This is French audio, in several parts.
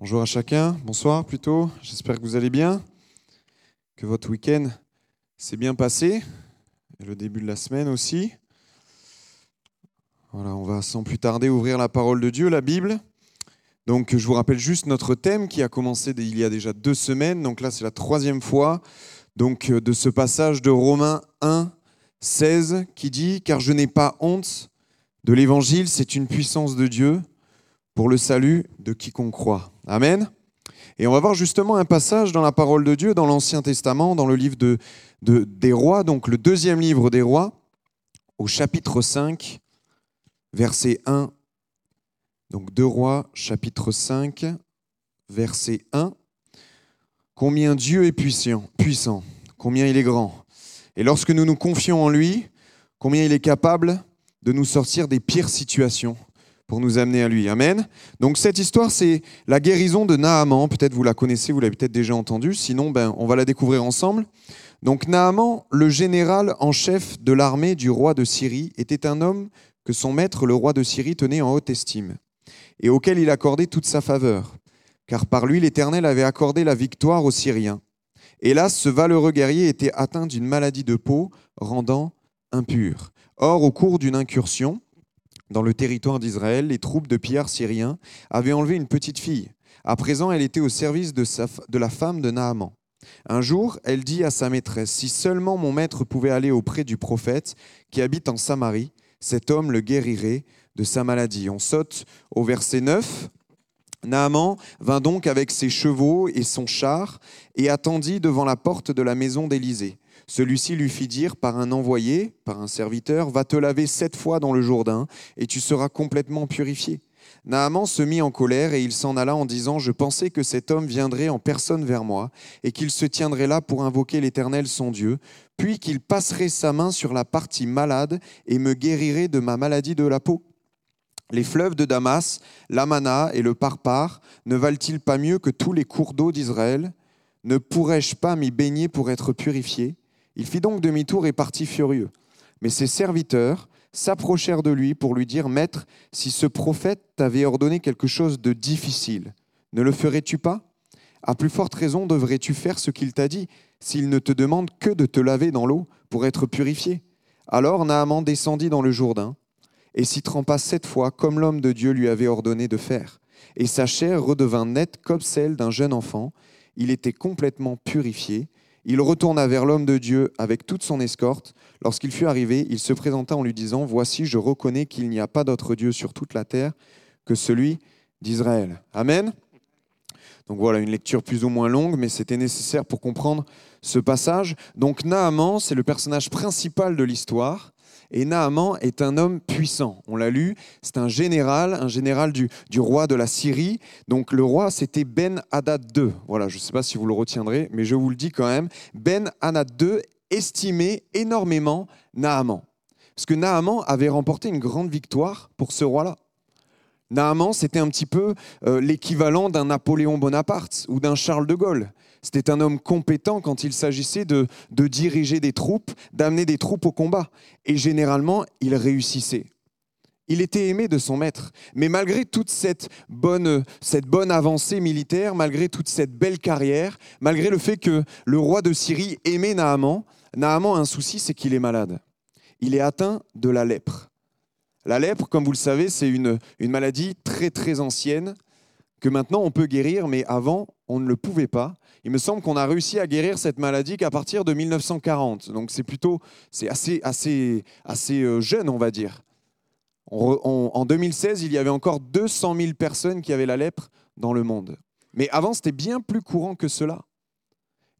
Bonjour à chacun, bonsoir plutôt, j'espère que vous allez bien, que votre week-end s'est bien passé, et le début de la semaine aussi. Voilà, on va sans plus tarder ouvrir la parole de Dieu, la Bible. Donc je vous rappelle juste notre thème qui a commencé il y a déjà deux semaines, donc là c'est la troisième fois, donc de ce passage de Romains 1, 16 qui dit, car je n'ai pas honte de l'évangile, c'est une puissance de Dieu pour le salut de quiconque croit. Amen. Et on va voir justement un passage dans la parole de Dieu, dans l'Ancien Testament, dans le livre de, des rois, donc le deuxième livre des rois, au chapitre 5, verset 1. Donc 2 rois, chapitre 5, verset 1. Combien Dieu est puissant, puissant, combien il est grand. Et lorsque nous nous confions en lui, combien il est capable de nous sortir des pires situations pour nous amener à lui. Amen. Donc cette histoire, c'est la guérison de Naaman. Peut-être vous la connaissez, vous l'avez peut-être déjà entendue. Sinon, ben, on va la découvrir ensemble. Donc Naaman, le général en chef de l'armée du roi de Syrie, était un homme que son maître, le roi de Syrie, tenait en haute estime et auquel il accordait toute sa faveur, car par lui l'Éternel avait accordé la victoire aux Syriens. Hélas, ce valeureux guerrier était atteint d'une maladie de peau rendant impur. Or, au cours d'une incursion, dans le territoire d'Israël, les troupes de pillards syriens avaient enlevé une petite fille. À présent, elle était au service de, de la femme de Naaman. Un jour, elle dit à sa maîtresse, Si seulement mon maître pouvait aller auprès du prophète qui habite en Samarie, cet homme le guérirait de sa maladie. On saute au verset 9. Naaman vint donc avec ses chevaux et son char et attendit devant la porte de la maison d'Élysée. Celui-ci lui fit dire par un envoyé, par un serviteur, Va te laver sept fois dans le Jourdain, et tu seras complètement purifié. Naaman se mit en colère et il s'en alla en disant Je pensais que cet homme viendrait en personne vers moi, et qu'il se tiendrait là pour invoquer l'Éternel son Dieu, puis qu'il passerait sa main sur la partie malade et me guérirait de ma maladie de la peau. Les fleuves de Damas, l'Amana et le Parpar ne valent-ils pas mieux que tous les cours d'eau d'Israël? Ne pourrais-je pas m'y baigner pour être purifié? Il fit donc demi-tour et partit furieux. Mais ses serviteurs s'approchèrent de lui pour lui dire, Maître, si ce prophète t'avait ordonné quelque chose de difficile, ne le ferais-tu pas? À plus forte raison devrais-tu faire ce qu'il t'a dit, s'il ne te demande que de te laver dans l'eau pour être purifié? Alors Naaman descendit dans le Jourdain et s'y trempa sept fois comme l'homme de Dieu lui avait ordonné de faire. Et sa chair redevint nette comme celle d'un jeune enfant. Il était complètement purifié il retourna vers l'homme de Dieu avec toute son escorte. Lorsqu'il fut arrivé, il se présenta en lui disant, Voici, je reconnais qu'il n'y a pas d'autre Dieu sur toute la terre que celui d'Israël. Amen. Donc voilà, une lecture plus ou moins longue, mais c'était nécessaire pour comprendre ce passage. Donc Naaman, c'est le personnage principal de l'histoire. Et Naaman est un homme puissant. On l'a lu, c'est un général, un général du, roi de la Syrie. Donc le roi, c'était Ben Hadad II. Voilà, je ne sais pas si vous le retiendrez, mais je vous le dis quand même. Ben Hadad II estimait énormément Naaman. Parce que Naaman avait remporté une grande victoire pour ce roi-là. Naaman, c'était un petit peu euh, l'équivalent d'un Napoléon Bonaparte ou d'un Charles de Gaulle. C'était un homme compétent quand il s'agissait de, diriger des troupes, d'amener des troupes au combat. Et généralement, il réussissait. Il était aimé de son maître. Mais malgré toute cette bonne, avancée militaire, malgré toute cette belle carrière, malgré le fait que le roi de Syrie aimait Naaman, Naaman a un souci, c'est qu'il est malade. Il est atteint de la lèpre. La lèpre, comme vous le savez, c'est une, maladie très très ancienne que maintenant on peut guérir, mais avant on ne le pouvait pas. Il me semble qu'on a réussi à guérir cette maladie qu'à partir de 1940. Donc c'est plutôt, c'est assez, assez, assez euh, jeune, on va dire. en 2016, il y avait encore 200 000 personnes qui avaient la lèpre dans le monde. Mais avant, c'était bien plus courant que cela.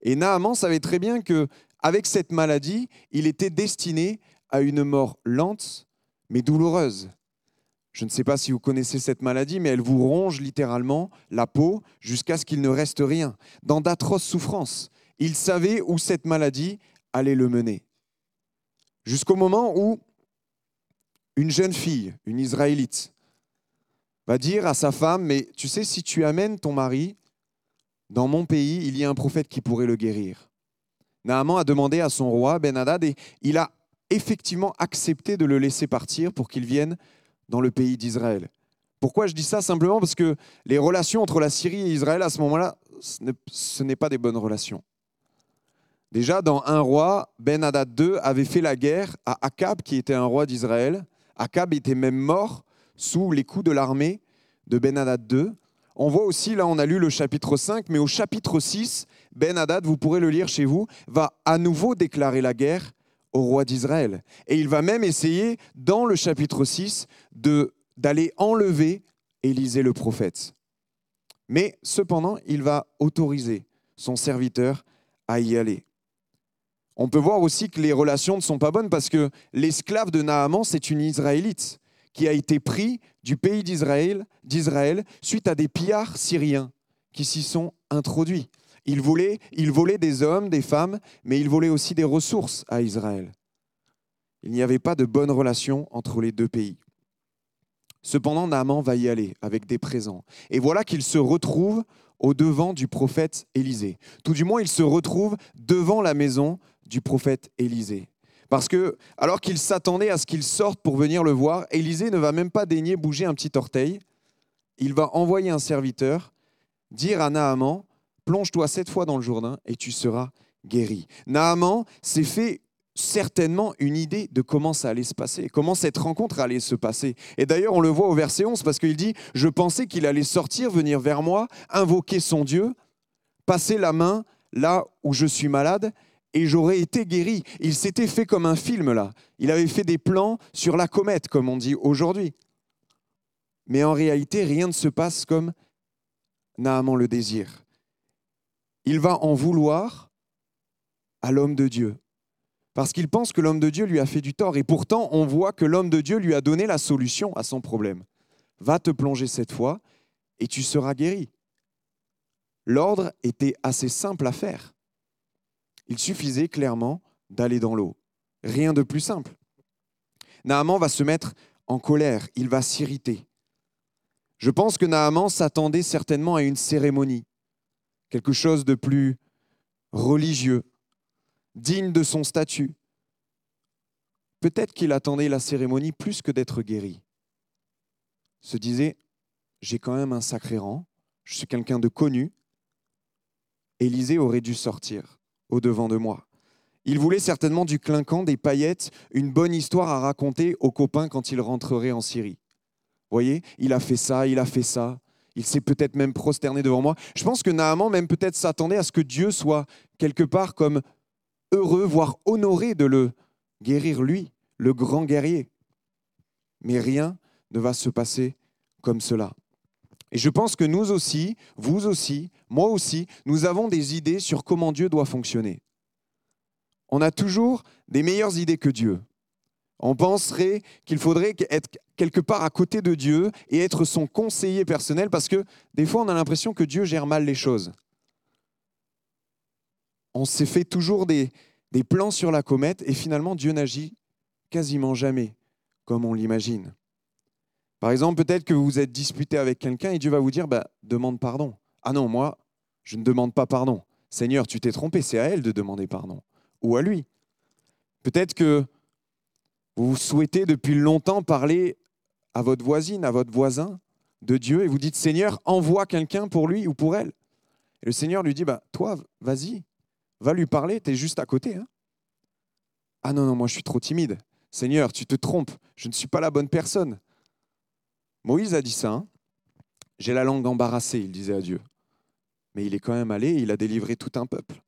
Et Naaman savait très bien que avec cette maladie, il était destiné à une mort lente mais douloureuse. Je ne sais pas si vous connaissez cette maladie, mais elle vous ronge littéralement la peau jusqu'à ce qu'il ne reste rien. Dans d'atroces souffrances, il savait où cette maladie allait le mener. Jusqu'au moment où une jeune fille, une Israélite, va dire à sa femme, mais tu sais, si tu amènes ton mari dans mon pays, il y a un prophète qui pourrait le guérir. Naaman a demandé à son roi, Ben Hadad, et il a effectivement accepté de le laisser partir pour qu'il vienne dans le pays d'Israël. Pourquoi je dis ça Simplement parce que les relations entre la Syrie et Israël à ce moment-là, ce n'est pas des bonnes relations. Déjà, dans un roi, Ben Hadad II avait fait la guerre à Akab, qui était un roi d'Israël. Akab était même mort sous les coups de l'armée de Ben Hadad II. On voit aussi, là on a lu le chapitre 5, mais au chapitre 6, Ben Hadad, vous pourrez le lire chez vous, va à nouveau déclarer la guerre au roi d'Israël. Et il va même essayer, dans le chapitre 6, d'aller enlever Élisée le prophète. Mais cependant, il va autoriser son serviteur à y aller. On peut voir aussi que les relations ne sont pas bonnes parce que l'esclave de Naaman, c'est une Israélite qui a été pris du pays d'Israël, d'Israël suite à des pillards syriens qui s'y sont introduits. Ils volaient des hommes, des femmes, mais ils volaient aussi des ressources à Israël. Il n'y avait pas de bonne relation entre les deux pays. Cependant, Naaman va y aller avec des présents. Et voilà qu'il se retrouve au devant du prophète Élisée. Tout du moins, il se retrouve devant la maison du prophète Élisée. Parce que, alors qu'il s'attendait à ce qu'il sorte pour venir le voir, Élisée ne va même pas daigner bouger un petit orteil. Il va envoyer un serviteur dire à Naaman Plonge-toi sept fois dans le Jourdain et tu seras guéri. Naaman s'est fait certainement une idée de comment ça allait se passer, comment cette rencontre allait se passer. Et d'ailleurs, on le voit au verset 11 parce qu'il dit Je pensais qu'il allait sortir, venir vers moi, invoquer son Dieu, passer la main là où je suis malade et j'aurais été guéri. Il s'était fait comme un film là. Il avait fait des plans sur la comète, comme on dit aujourd'hui. Mais en réalité, rien ne se passe comme Naaman le désire. Il va en vouloir à l'homme de Dieu. Parce qu'il pense que l'homme de Dieu lui a fait du tort. Et pourtant, on voit que l'homme de Dieu lui a donné la solution à son problème. Va te plonger cette fois et tu seras guéri. L'ordre était assez simple à faire. Il suffisait clairement d'aller dans l'eau. Rien de plus simple. Naaman va se mettre en colère, il va s'irriter. Je pense que Naaman s'attendait certainement à une cérémonie, quelque chose de plus religieux, digne de son statut. Peut-être qu'il attendait la cérémonie plus que d'être guéri. Se disait, j'ai quand même un sacré rang, je suis quelqu'un de connu. Élisée aurait dû sortir au-devant de moi. Il voulait certainement du clinquant, des paillettes, une bonne histoire à raconter aux copains quand il rentrerait en Syrie. Voyez, il a fait ça, il a fait ça. Il s'est peut-être même prosterné devant moi. Je pense que Naaman même peut-être s'attendait à ce que Dieu soit quelque part comme heureux, voire honoré de le guérir lui, le grand guerrier. Mais rien ne va se passer comme cela. Et je pense que nous aussi, vous aussi, moi aussi, nous avons des idées sur comment Dieu doit fonctionner. On a toujours des meilleures idées que Dieu. On penserait qu'il faudrait être quelque part à côté de Dieu et être son conseiller personnel parce que des fois on a l'impression que Dieu gère mal les choses. On s'est fait toujours des, plans sur la comète et finalement Dieu n'agit quasiment jamais comme on l'imagine. Par exemple, peut-être que vous vous êtes disputé avec quelqu'un et Dieu va vous dire bah, demande pardon. Ah non, moi, je ne demande pas pardon. Seigneur, tu t'es trompé, c'est à elle de demander pardon. Ou à lui. Peut-être que vous souhaitez depuis longtemps parler à votre voisine, à votre voisin de Dieu et vous dites Seigneur, envoie quelqu'un pour lui ou pour elle. Et le Seigneur lui dit bah, Toi, vas-y, va lui parler, tu es juste à côté. Hein. ah non, non, moi je suis trop timide. Seigneur, tu te trompes, je ne suis pas la bonne personne. Moïse a dit ça. Hein. J'ai la langue embarrassée, il disait à Dieu. Mais il est quand même allé il a délivré tout un peuple.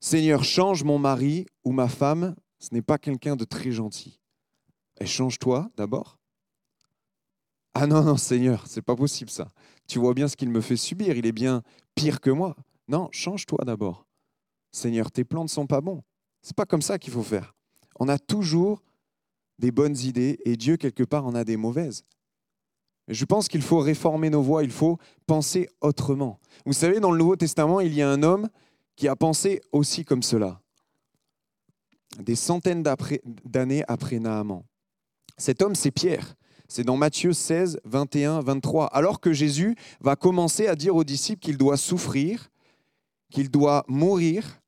Seigneur, change mon mari ou ma femme, ce n'est pas quelqu'un de très gentil. Et change-toi d'abord. Ah non, non, Seigneur, c'est pas possible ça. Tu vois bien ce qu'il me fait subir, il est bien pire que moi. Non, change-toi d'abord. Seigneur, tes plans ne sont pas bons. C'est pas comme ça qu'il faut faire. On a toujours des bonnes idées et Dieu, quelque part, en a des mauvaises. Je pense qu'il faut réformer nos voies, il faut penser autrement. Vous savez, dans le Nouveau Testament, il y a un homme qui a pensé aussi comme cela, des centaines d'années après Naaman. Cet homme, c'est Pierre. C'est dans Matthieu 16, 21, 23. Alors que Jésus va commencer à dire aux disciples qu'il doit souffrir, qu'il doit mourir,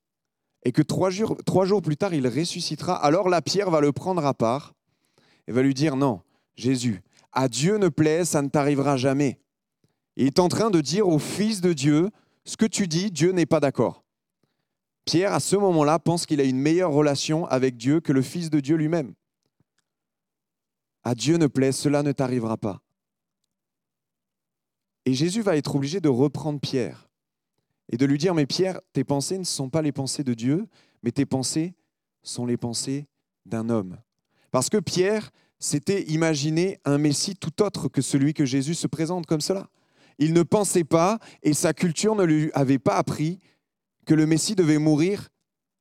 et que trois jours, trois jours plus tard, il ressuscitera, alors la pierre va le prendre à part et va lui dire, non, Jésus, à Dieu ne plaît, ça ne t'arrivera jamais. Il est en train de dire au Fils de Dieu, ce que tu dis, Dieu n'est pas d'accord. Pierre, à ce moment-là, pense qu'il a une meilleure relation avec Dieu que le Fils de Dieu lui-même. À Dieu ne plaît, cela ne t'arrivera pas. Et Jésus va être obligé de reprendre Pierre et de lui dire, mais Pierre, tes pensées ne sont pas les pensées de Dieu, mais tes pensées sont les pensées d'un homme. Parce que Pierre s'était imaginé un Messie tout autre que celui que Jésus se présente comme cela. Il ne pensait pas, et sa culture ne lui avait pas appris, que le Messie devait mourir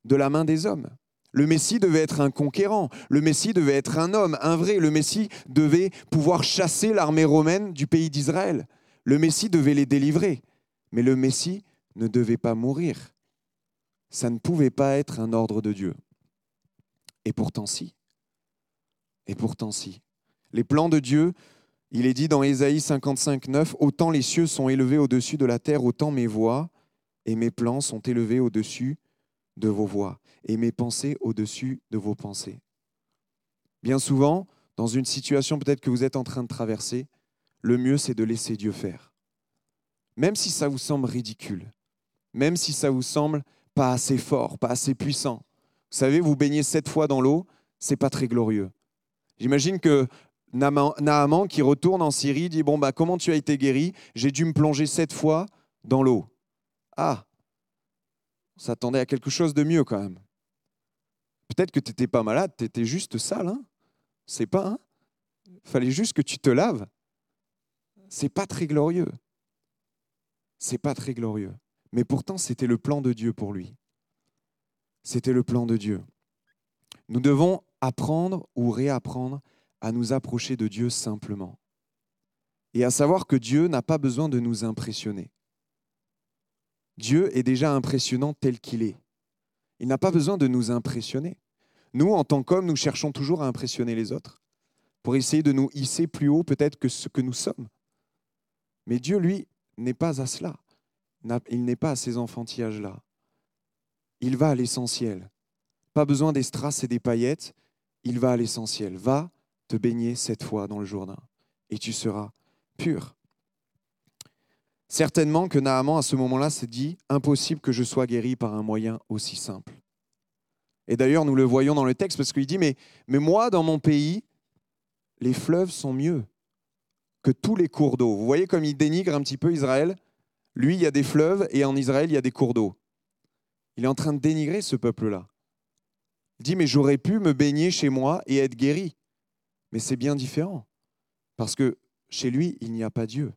de la main des hommes. Le Messie devait être un conquérant, le Messie devait être un homme, un vrai, le Messie devait pouvoir chasser l'armée romaine du pays d'Israël. Le Messie devait les délivrer, mais le Messie ne devait pas mourir. Ça ne pouvait pas être un ordre de Dieu. Et pourtant si. Et pourtant si. Les plans de Dieu, il est dit dans Ésaïe 55, 9, Autant les cieux sont élevés au-dessus de la terre, autant mes voix et mes plans sont élevés au-dessus de vos voix, et mes pensées au-dessus de vos pensées. Bien souvent, dans une situation peut-être que vous êtes en train de traverser, le mieux c'est de laisser Dieu faire. Même si ça vous semble ridicule, même si ça vous semble pas assez fort, pas assez puissant. Vous savez, vous baignez sept fois dans l'eau, c'est pas très glorieux. J'imagine que Naaman qui retourne en Syrie dit bon bah comment tu as été guéri? J'ai dû me plonger sept fois dans l'eau. Ah, on s'attendait à quelque chose de mieux quand même. Peut-être que tu n'étais pas malade, tu étais juste sale. Hein C'est pas. Hein Fallait juste que tu te laves. C'est pas très glorieux. C'est pas très glorieux. Mais pourtant, c'était le plan de Dieu pour lui. C'était le plan de Dieu. Nous devons apprendre ou réapprendre à nous approcher de Dieu simplement. Et à savoir que Dieu n'a pas besoin de nous impressionner. Dieu est déjà impressionnant tel qu'il est. Il n'a pas besoin de nous impressionner. Nous, en tant qu'hommes, nous cherchons toujours à impressionner les autres pour essayer de nous hisser plus haut peut-être que ce que nous sommes. Mais Dieu, lui, n'est pas à cela. Il n'est pas à ces enfantillages-là. Il va à l'essentiel. Pas besoin des strass et des paillettes, il va à l'essentiel. Va te baigner cette fois dans le Jourdain et tu seras pur. Certainement que Naaman, à ce moment-là, s'est dit impossible que je sois guéri par un moyen aussi simple. Et d'ailleurs, nous le voyons dans le texte parce qu'il dit mais, moi, dans mon pays, les fleuves sont mieux que tous les cours d'eau. Vous voyez comme il dénigre un petit peu Israël? Lui, il y a des fleuves et en Israël, il y a des cours d'eau. Il est en train de dénigrer ce peuple-là. Il dit mais j'aurais pu me baigner chez moi et être guéri. Mais c'est bien différent parce que chez lui, il n'y a pas Dieu.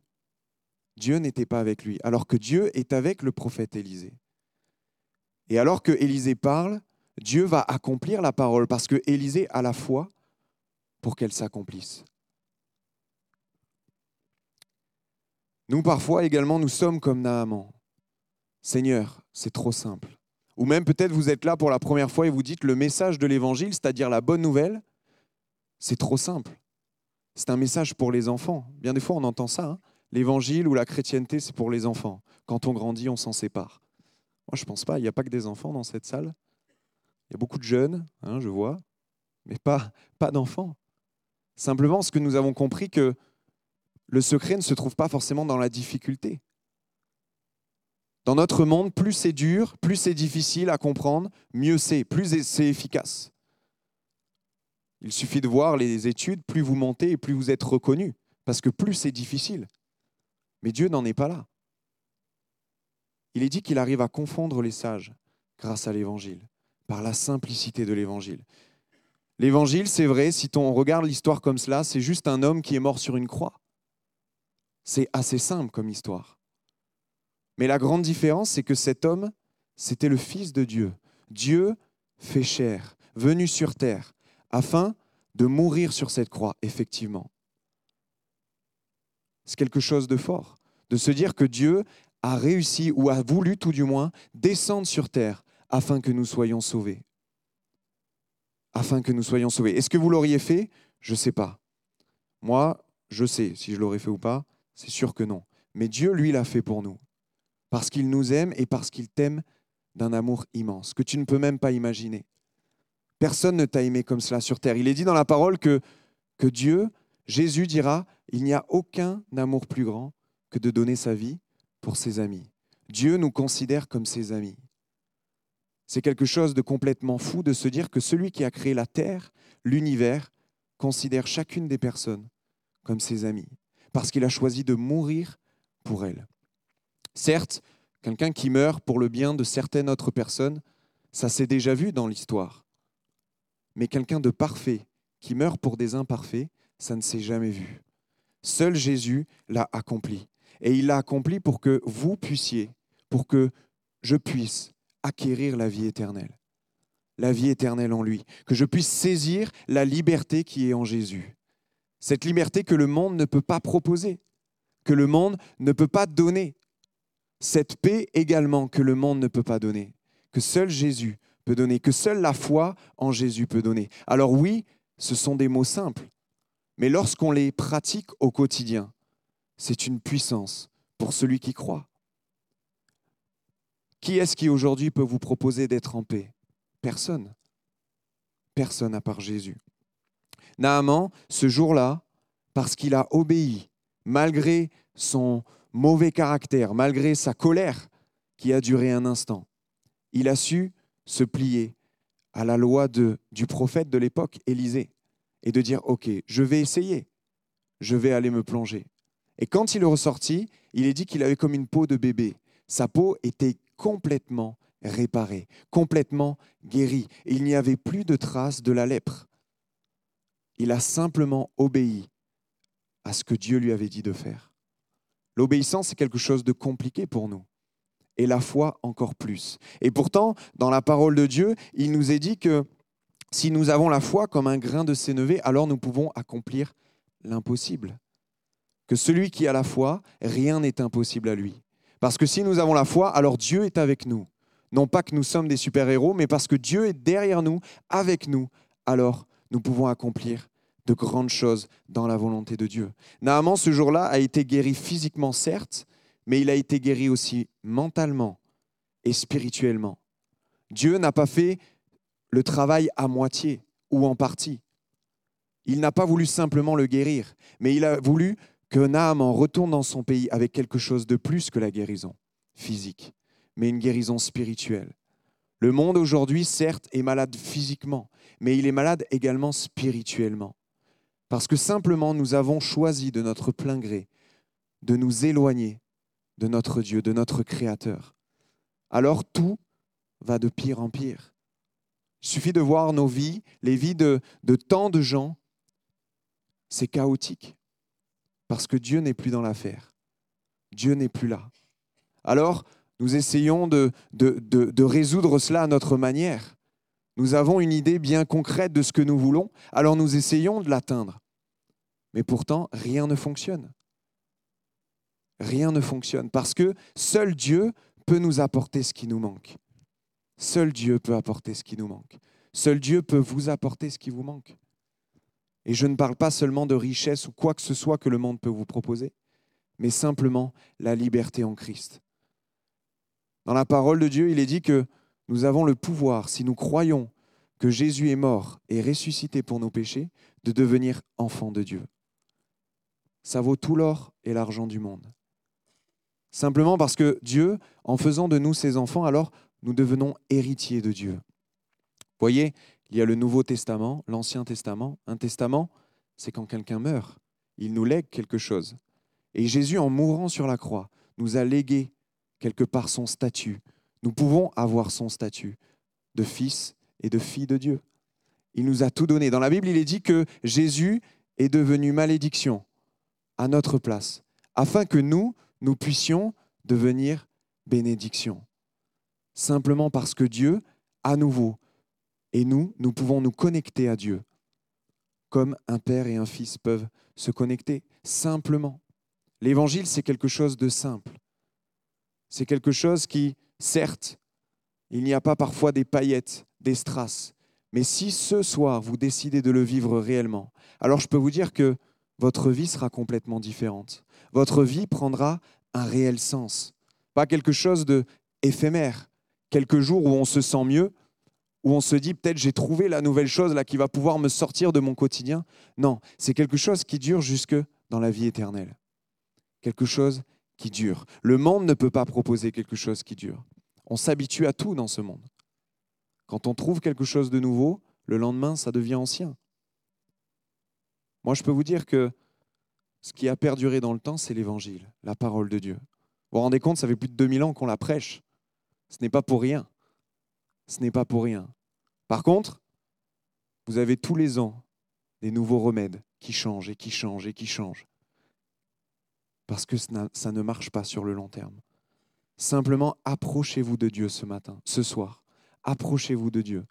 Dieu n'était pas avec lui, alors que Dieu est avec le prophète Élisée. Et alors que Élisée parle, Dieu va accomplir la parole, parce que Élisée a la foi pour qu'elle s'accomplisse. Nous, parfois également, nous sommes comme Naaman. Seigneur, c'est trop simple. Ou même peut-être vous êtes là pour la première fois et vous dites le message de l'évangile, c'est-à-dire la bonne nouvelle, c'est trop simple. C'est un message pour les enfants. Bien des fois, on entend ça. Hein l'évangile ou la chrétienté, c'est pour les enfants. Quand on grandit, on s'en sépare. Moi, je ne pense pas. Il n'y a pas que des enfants dans cette salle. Il y a beaucoup de jeunes, hein, je vois, mais pas, pas d'enfants. Simplement, ce que nous avons compris, que le secret ne se trouve pas forcément dans la difficulté. Dans notre monde, plus c'est dur, plus c'est difficile à comprendre, mieux c'est, plus c'est efficace. Il suffit de voir les études, plus vous montez et plus vous êtes reconnu, parce que plus c'est difficile. Mais Dieu n'en est pas là. Il est dit qu'il arrive à confondre les sages grâce à l'Évangile, par la simplicité de l'Évangile. L'Évangile, c'est vrai, si on regarde l'histoire comme cela, c'est juste un homme qui est mort sur une croix. C'est assez simple comme histoire. Mais la grande différence, c'est que cet homme, c'était le Fils de Dieu. Dieu fait chair, venu sur terre, afin de mourir sur cette croix, effectivement. C'est quelque chose de fort, de se dire que Dieu a réussi, ou a voulu tout du moins, descendre sur terre afin que nous soyons sauvés. Afin que nous soyons sauvés. Est-ce que vous l'auriez fait? Je ne sais pas. Moi, je sais si je l'aurais fait ou pas, c'est sûr que non. Mais Dieu, lui, l'a fait pour nous. Parce qu'il nous aime et parce qu'il t'aime d'un amour immense, que tu ne peux même pas imaginer. Personne ne t'a aimé comme cela sur terre. Il est dit dans la parole que, que Dieu Jésus dira, il n'y a aucun amour plus grand que de donner sa vie pour ses amis. Dieu nous considère comme ses amis. C'est quelque chose de complètement fou de se dire que celui qui a créé la terre, l'univers, considère chacune des personnes comme ses amis, parce qu'il a choisi de mourir pour elles. Certes, quelqu'un qui meurt pour le bien de certaines autres personnes, ça s'est déjà vu dans l'histoire. Mais quelqu'un de parfait qui meurt pour des imparfaits, ça ne s'est jamais vu. Seul Jésus l'a accompli. Et il l'a accompli pour que vous puissiez, pour que je puisse acquérir la vie éternelle. La vie éternelle en lui. Que je puisse saisir la liberté qui est en Jésus. Cette liberté que le monde ne peut pas proposer, que le monde ne peut pas donner. Cette paix également que le monde ne peut pas donner, que seul Jésus peut donner, que seule la foi en Jésus peut donner. Alors oui, ce sont des mots simples, mais lorsqu'on les pratique au quotidien, c'est une puissance pour celui qui croit. Qui est-ce qui aujourd'hui peut vous proposer d'être en paix? Personne. Personne à part Jésus. Naaman, ce jour-là, parce qu'il a obéi, malgré son mauvais caractère, malgré sa colère qui a duré un instant, il a su se plier à la loi du prophète de l'époque, Élisée, et de dire, OK, je vais essayer, je vais aller me plonger. Et quand il est ressorti, il est dit qu'il avait comme une peau de bébé. Sa peau était complètement réparée, complètement guérie. Il n'y avait plus de traces de la lèpre. Il a simplement obéi à ce que Dieu lui avait dit de faire. L'obéissance est quelque chose de compliqué pour nous. Et la foi encore plus. Et pourtant, dans la parole de Dieu, il nous est dit que si nous avons la foi comme un grain de sénévé, alors nous pouvons accomplir l'impossible que celui qui a la foi, rien n'est impossible à lui. Parce que si nous avons la foi, alors Dieu est avec nous. Non pas que nous sommes des super-héros, mais parce que Dieu est derrière nous, avec nous, alors nous pouvons accomplir de grandes choses dans la volonté de Dieu. Naaman, ce jour-là, a été guéri physiquement, certes, mais il a été guéri aussi mentalement et spirituellement. Dieu n'a pas fait le travail à moitié ou en partie. Il n'a pas voulu simplement le guérir, mais il a voulu que Naaman retourne dans son pays avec quelque chose de plus que la guérison physique, mais une guérison spirituelle. Le monde aujourd'hui, certes, est malade physiquement, mais il est malade également spirituellement. Parce que simplement nous avons choisi de notre plein gré de nous éloigner de notre Dieu, de notre Créateur. Alors tout va de pire en pire. Il suffit de voir nos vies, les vies de, tant de gens, c'est chaotique parce que Dieu n'est plus dans l'affaire. Dieu n'est plus là. Alors, nous essayons de, résoudre cela à notre manière. Nous avons une idée bien concrète de ce que nous voulons, alors nous essayons de l'atteindre. Mais pourtant, rien ne fonctionne. Rien ne fonctionne parce que seul Dieu peut nous apporter ce qui nous manque. Seul Dieu peut apporter ce qui nous manque. Seul Dieu peut vous apporter ce qui vous manque. Et je ne parle pas seulement de richesse ou quoi que ce soit que le monde peut vous proposer, mais simplement la liberté en Christ. Dans la parole de Dieu, il est dit que nous avons le pouvoir, si nous croyons que Jésus est mort et ressuscité pour nos péchés, de devenir enfants de Dieu. Ça vaut tout l'or et l'argent du monde. Simplement parce que Dieu, en faisant de nous ses enfants, alors nous devenons héritiers de Dieu. Voyez, il y a le Nouveau Testament, l'Ancien Testament. Un testament, c'est quand quelqu'un meurt. Il nous lègue quelque chose. Et Jésus, en mourant sur la croix, nous a légué quelque part son statut. Nous pouvons avoir son statut de fils et de fille de Dieu. Il nous a tout donné. Dans la Bible, il est dit que Jésus est devenu malédiction à notre place, afin que nous, nous puissions devenir bénédiction. Simplement parce que Dieu, à nouveau, et nous, nous pouvons nous connecter à Dieu, comme un père et un fils peuvent se connecter simplement. L'évangile, c'est quelque chose de simple. C'est quelque chose qui, certes, il n'y a pas parfois des paillettes, des strass, mais si ce soir vous décidez de le vivre réellement, alors je peux vous dire que votre vie sera complètement différente. Votre vie prendra un réel sens, pas quelque chose de éphémère, quelques jours où on se sent mieux, où on se dit peut-être j'ai trouvé la nouvelle chose là qui va pouvoir me sortir de mon quotidien. Non, c'est quelque chose qui dure jusque dans la vie éternelle. Quelque chose qui dure. Le monde ne peut pas proposer quelque chose qui dure. On s'habitue à tout dans ce monde. Quand on trouve quelque chose de nouveau, le lendemain, ça devient ancien. Moi, je peux vous dire que ce qui a perduré dans le temps, c'est l'évangile, la parole de Dieu. Vous vous rendez compte, ça fait plus de 2000 ans qu'on la prêche. Ce n'est pas pour rien. Ce n'est pas pour rien. Par contre, vous avez tous les ans des nouveaux remèdes qui changent et qui changent et qui changent. Parce que ça ne marche pas sur le long terme. Simplement, approchez-vous de Dieu ce matin, ce soir. Approchez-vous de Dieu.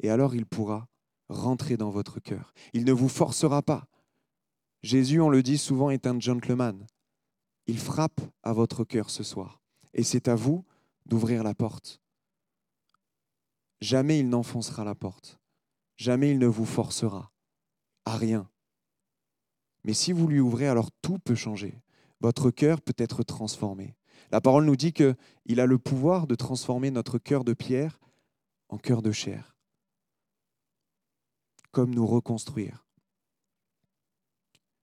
Et alors il pourra rentrer dans votre cœur. Il ne vous forcera pas. Jésus, on le dit souvent, est un gentleman. Il frappe à votre cœur ce soir. Et c'est à vous d'ouvrir la porte. Jamais il n'enfoncera la porte. Jamais il ne vous forcera à rien. Mais si vous lui ouvrez, alors tout peut changer. Votre cœur peut être transformé. La parole nous dit qu'il a le pouvoir de transformer notre cœur de pierre en cœur de chair. Comme nous reconstruire.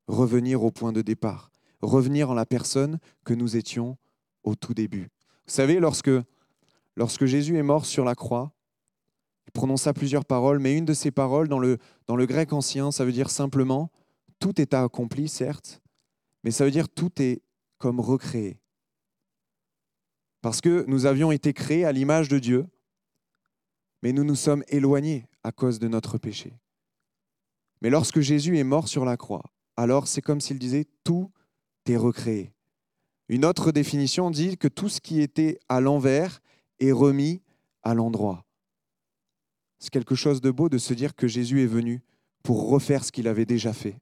Revenir au point de départ. Revenir en la personne que nous étions au tout début. Vous savez, lorsque, Jésus est mort sur la croix, il prononça plusieurs paroles, mais une de ces paroles, dans le, dans le grec ancien, ça veut dire simplement, tout est accompli, certes, mais ça veut dire tout est comme recréé. Parce que nous avions été créés à l'image de Dieu, mais nous nous sommes éloignés à cause de notre péché. Mais lorsque Jésus est mort sur la croix, alors c'est comme s'il disait tout est recréé. Une autre définition dit que tout ce qui était à l'envers est remis à l'endroit. C'est quelque chose de beau de se dire que Jésus est venu pour refaire ce qu'il avait déjà fait,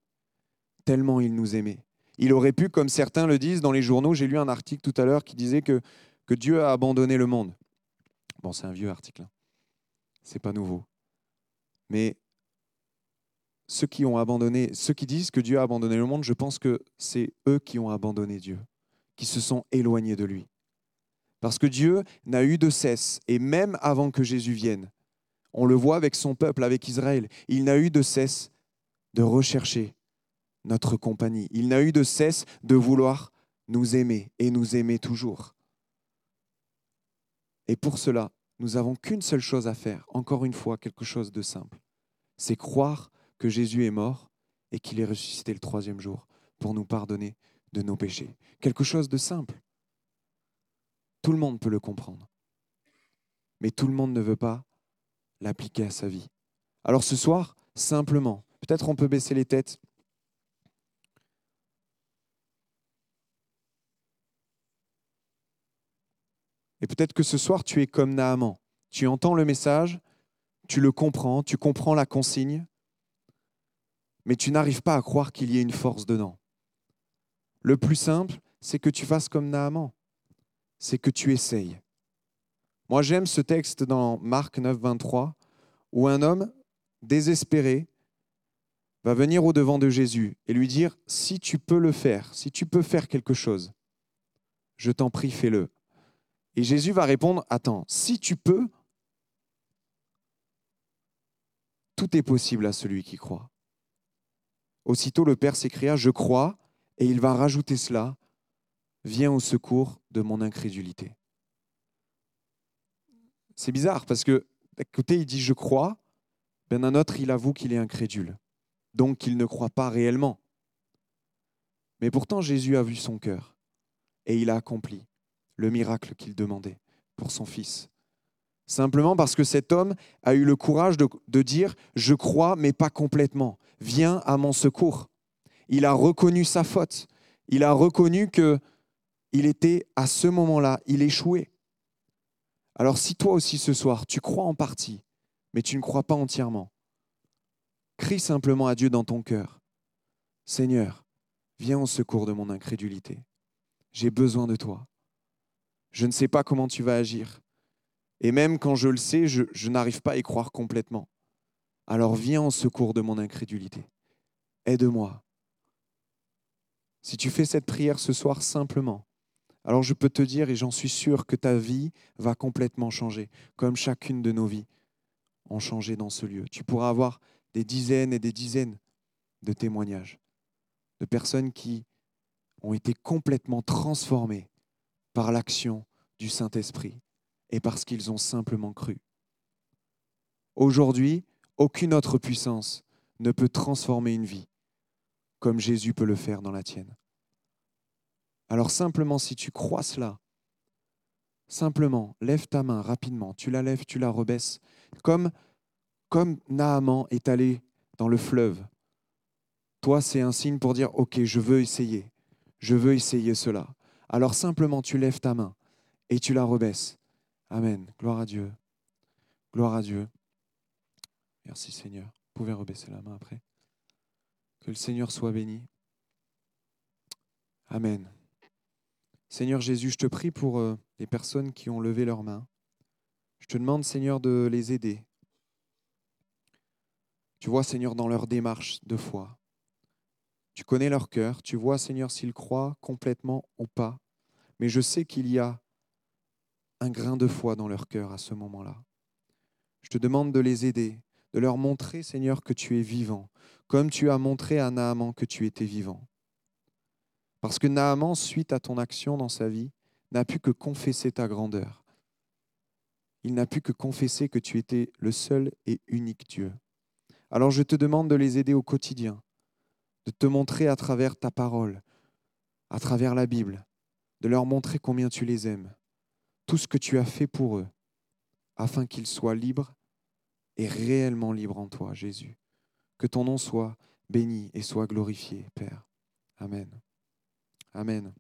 tellement il nous aimait. Il aurait pu, comme certains le disent dans les journaux, j'ai lu un article tout à l'heure qui disait que, Dieu a abandonné le monde. Bon, c'est un vieux article, hein. c'est pas nouveau. Mais ceux qui ont abandonné, ceux qui disent que Dieu a abandonné le monde, je pense que c'est eux qui ont abandonné Dieu qui se sont éloignés de lui. Parce que Dieu n'a eu de cesse, et même avant que Jésus vienne, on le voit avec son peuple, avec Israël, il n'a eu de cesse de rechercher notre compagnie. Il n'a eu de cesse de vouloir nous aimer et nous aimer toujours. Et pour cela, nous n'avons qu'une seule chose à faire, encore une fois, quelque chose de simple. C'est croire que Jésus est mort et qu'il est ressuscité le troisième jour pour nous pardonner de nos péchés. Quelque chose de simple. Tout le monde peut le comprendre. Mais tout le monde ne veut pas l'appliquer à sa vie. Alors ce soir, simplement, peut-être on peut baisser les têtes. Et peut-être que ce soir, tu es comme Naaman. Tu entends le message, tu le comprends, tu comprends la consigne, mais tu n'arrives pas à croire qu'il y ait une force dedans. Le plus simple, c'est que tu fasses comme Naaman. C'est que tu essayes. Moi, j'aime ce texte dans Marc 9, 23, où un homme désespéré va venir au-devant de Jésus et lui dire, si tu peux le faire, si tu peux faire quelque chose, je t'en prie, fais-le. Et Jésus va répondre, attends, si tu peux, tout est possible à celui qui croit. Aussitôt le Père s'écria, je crois, et il va rajouter cela, viens au secours de mon incrédulité. C'est bizarre parce que d'un côté il dit je crois, ben d'un autre il avoue qu'il est incrédule, donc qu'il ne croit pas réellement. Mais pourtant Jésus a vu son cœur et il a accompli le miracle qu'il demandait pour son fils. Simplement parce que cet homme a eu le courage de dire je crois mais pas complètement, viens à mon secours il a reconnu sa faute. Il a reconnu que il était à ce moment-là, il échouait. Alors si toi aussi ce soir, tu crois en partie, mais tu ne crois pas entièrement, crie simplement à Dieu dans ton cœur. Seigneur, viens au secours de mon incrédulité. J'ai besoin de toi. Je ne sais pas comment tu vas agir. Et même quand je le sais, je, je n'arrive pas à y croire complètement. Alors viens au secours de mon incrédulité. Aide-moi. Si tu fais cette prière ce soir simplement, alors je peux te dire, et j'en suis sûr, que ta vie va complètement changer, comme chacune de nos vies ont changé dans ce lieu. Tu pourras avoir des dizaines et des dizaines de témoignages de personnes qui ont été complètement transformées par l'action du Saint-Esprit et parce qu'ils ont simplement cru. Aujourd'hui, aucune autre puissance ne peut transformer une vie comme Jésus peut le faire dans la tienne. Alors simplement, si tu crois cela, simplement, lève ta main rapidement, tu la lèves, tu la rebaisses, comme, comme Naaman est allé dans le fleuve. Toi, c'est un signe pour dire, OK, je veux essayer, je veux essayer cela. Alors simplement, tu lèves ta main et tu la rebaisses. Amen. Gloire à Dieu. Gloire à Dieu. Merci Seigneur. Vous pouvez rebaisser la main après. Que le Seigneur soit béni. Amen. Seigneur Jésus, je te prie pour euh, les personnes qui ont levé leurs mains. Je te demande, Seigneur, de les aider. Tu vois, Seigneur, dans leur démarche de foi. Tu connais leur cœur. Tu vois, Seigneur, s'ils croient complètement ou pas. Mais je sais qu'il y a un grain de foi dans leur cœur à ce moment-là. Je te demande de les aider, de leur montrer, Seigneur, que tu es vivant, comme tu as montré à Naaman que tu étais vivant. Parce que Naaman, suite à ton action dans sa vie, n'a pu que confesser ta grandeur. Il n'a pu que confesser que tu étais le seul et unique Dieu. Alors je te demande de les aider au quotidien, de te montrer à travers ta parole, à travers la Bible, de leur montrer combien tu les aimes, tout ce que tu as fait pour eux, afin qu'ils soient libres et réellement libres en toi, Jésus. Que ton nom soit béni et soit glorifié, Père. Amen. Amen.